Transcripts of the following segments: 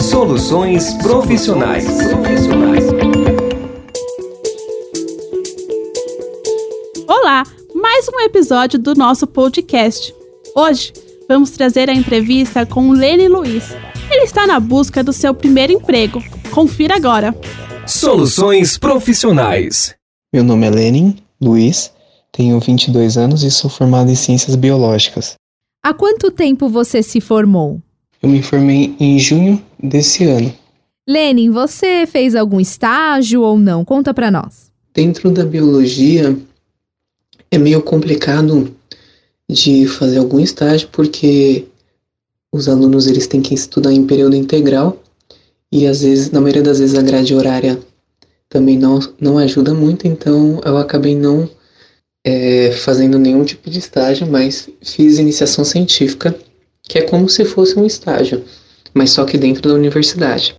Soluções profissionais. Olá, mais um episódio do nosso podcast. Hoje vamos trazer a entrevista com Lene Luiz. Ele está na busca do seu primeiro emprego. Confira agora. Soluções profissionais. Meu nome é Lenin Luiz, tenho 22 anos e sou formado em Ciências Biológicas. Há quanto tempo você se formou? Eu me formei em junho desse ano. Lenin, você fez algum estágio ou não? Conta para nós. Dentro da biologia é meio complicado de fazer algum estágio porque os alunos eles têm que estudar em período integral e às vezes, na maioria das vezes a grade horária também não, não ajuda muito, então eu acabei não é, fazendo nenhum tipo de estágio, mas fiz iniciação científica, que é como se fosse um estágio, mas só que dentro da universidade.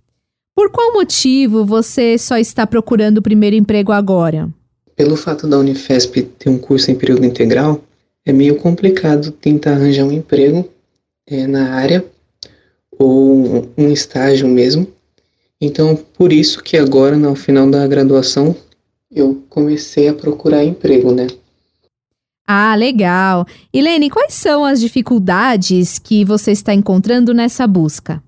Por qual motivo você só está procurando o primeiro emprego agora? Pelo fato da Unifesp ter um curso em período integral, é meio complicado tentar arranjar um emprego é, na área ou um estágio mesmo. Então, por isso que agora, no final da graduação, eu comecei a procurar emprego, né? Ah, legal. Helene, quais são as dificuldades que você está encontrando nessa busca?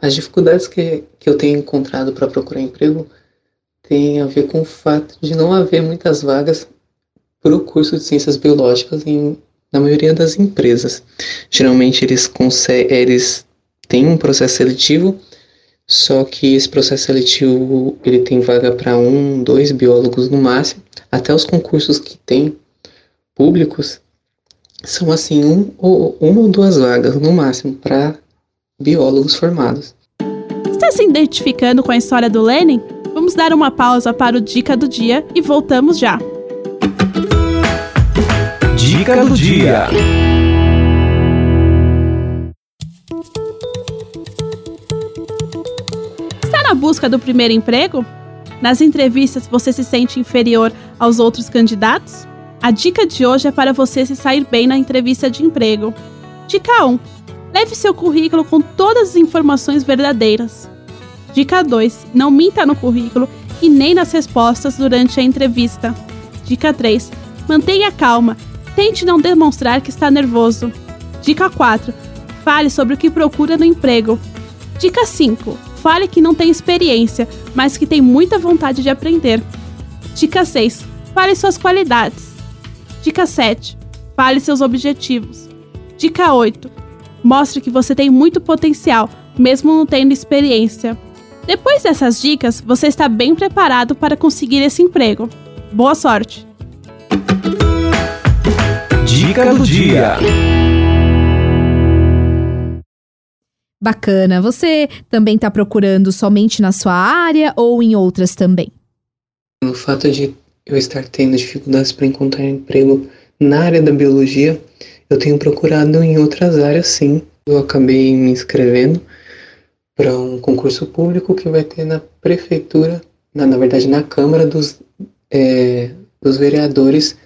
As dificuldades que, que eu tenho encontrado para procurar emprego têm a ver com o fato de não haver muitas vagas para o curso de ciências biológicas em, na maioria das empresas. Geralmente eles, eles têm um processo seletivo, só que esse processo seletivo ele tem vaga para um, dois biólogos no máximo. Até os concursos que tem públicos são assim um ou, uma ou duas vagas no máximo para biólogos formados. Está se identificando com a história do Lenin? Vamos dar uma pausa para o Dica do Dia e voltamos já. Dica do Dia. Está na busca do primeiro emprego? Nas entrevistas você se sente inferior aos outros candidatos? A dica de hoje é para você se sair bem na entrevista de emprego. Dica 1. Leve seu currículo com todas as informações verdadeiras. Dica 2. Não minta no currículo e nem nas respostas durante a entrevista. Dica 3. Mantenha calma. Tente não demonstrar que está nervoso. Dica 4. Fale sobre o que procura no emprego. Dica 5. Fale que não tem experiência, mas que tem muita vontade de aprender. Dica 6. Fale suas qualidades. Dica 7. Fale seus objetivos. Dica 8. Mostre que você tem muito potencial, mesmo não tendo experiência. Depois dessas dicas, você está bem preparado para conseguir esse emprego. Boa sorte! Dica do dia. Bacana. Você também está procurando somente na sua área ou em outras também? O fato de eu estar tendo dificuldades para encontrar emprego na área da biologia, eu tenho procurado em outras áreas sim. Eu acabei me inscrevendo para um concurso público que vai ter na prefeitura, na, na verdade na Câmara dos, é, dos Vereadores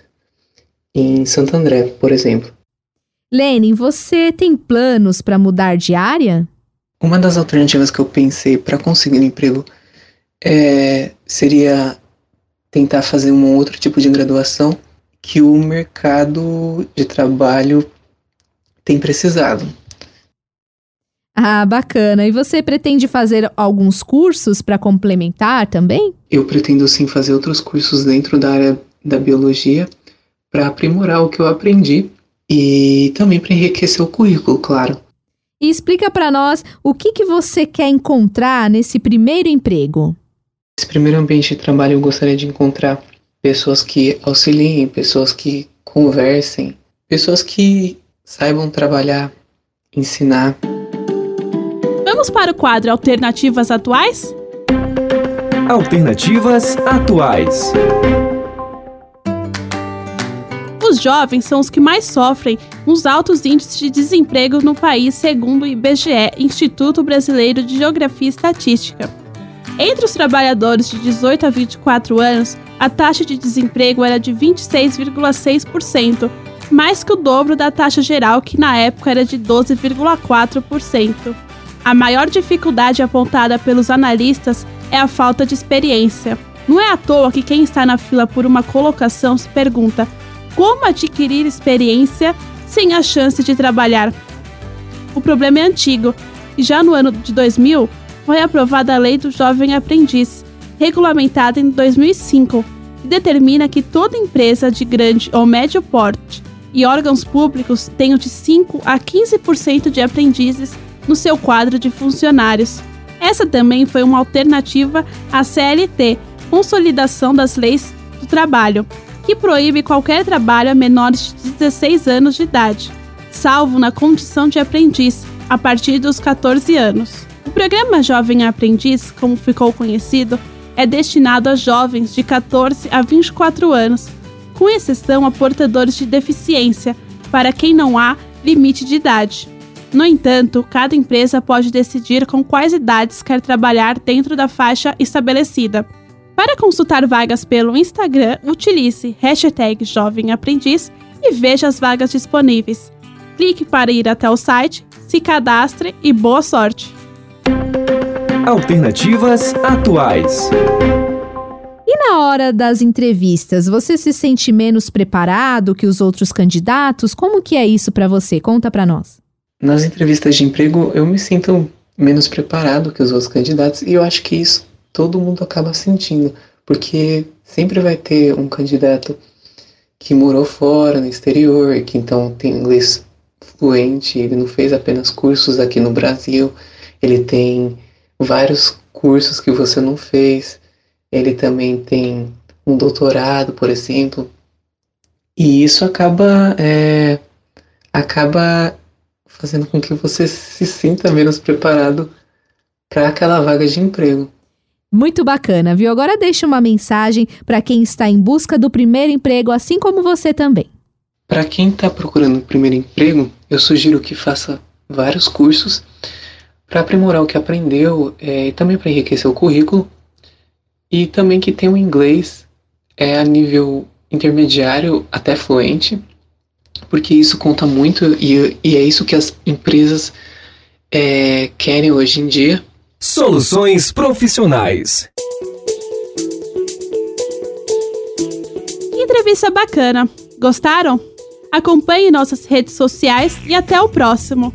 em Santo André, por exemplo. Lene, você tem planos para mudar de área? Uma das alternativas que eu pensei para conseguir um emprego é, seria tentar fazer um outro tipo de graduação que o mercado de trabalho tem precisado. Ah, bacana. E você pretende fazer alguns cursos para complementar também? Eu pretendo sim fazer outros cursos dentro da área da biologia para aprimorar o que eu aprendi e também para enriquecer o currículo, claro. E explica para nós o que, que você quer encontrar nesse primeiro emprego. Nesse primeiro ambiente de trabalho, eu gostaria de encontrar pessoas que auxiliem, pessoas que conversem, pessoas que saibam trabalhar, ensinar. Vamos para o quadro Alternativas Atuais? Alternativas atuais. Os jovens são os que mais sofrem os altos índices de desemprego no país, segundo o IBGE, Instituto Brasileiro de Geografia e Estatística. Entre os trabalhadores de 18 a 24 anos, a taxa de desemprego era de 26,6%, mais que o dobro da taxa geral, que na época era de 12,4%. A maior dificuldade apontada pelos analistas é a falta de experiência. Não é à toa que quem está na fila por uma colocação se pergunta como adquirir experiência sem a chance de trabalhar. O problema é antigo e já no ano de 2000 foi aprovada a Lei do Jovem Aprendiz, regulamentada em 2005, que determina que toda empresa de grande ou médio porte e órgãos públicos tenham de 5 a 15% de aprendizes no seu quadro de funcionários. Essa também foi uma alternativa à CLT, Consolidação das Leis do Trabalho, que proíbe qualquer trabalho a menores de 16 anos de idade, salvo na condição de aprendiz, a partir dos 14 anos. O programa Jovem Aprendiz, como ficou conhecido, é destinado a jovens de 14 a 24 anos, com exceção a portadores de deficiência, para quem não há limite de idade. No entanto, cada empresa pode decidir com quais idades quer trabalhar dentro da faixa estabelecida. Para consultar vagas pelo Instagram, utilize hashtag Jovem Aprendiz e veja as vagas disponíveis. Clique para ir até o site, se cadastre e boa sorte! Alternativas atuais. E na hora das entrevistas, você se sente menos preparado que os outros candidatos? Como que é isso para você? Conta para nós. Nas entrevistas de emprego, eu me sinto menos preparado que os outros candidatos e eu acho que isso todo mundo acaba sentindo, porque sempre vai ter um candidato que morou fora, no exterior, que então tem inglês fluente, ele não fez apenas cursos aqui no Brasil, ele tem vários cursos que você não fez, ele também tem um doutorado, por exemplo, e isso acaba é, acaba fazendo com que você se sinta menos preparado para aquela vaga de emprego. Muito bacana, viu? Agora deixa uma mensagem para quem está em busca do primeiro emprego, assim como você também. Para quem está procurando o primeiro emprego, eu sugiro que faça vários cursos para aprimorar o que aprendeu é, e também para enriquecer o currículo e também que tenha um inglês é, a nível intermediário até fluente, porque isso conta muito e, e é isso que as empresas é, querem hoje em dia Soluções profissionais. Entrevista bacana. Gostaram? Acompanhe nossas redes sociais e até o próximo.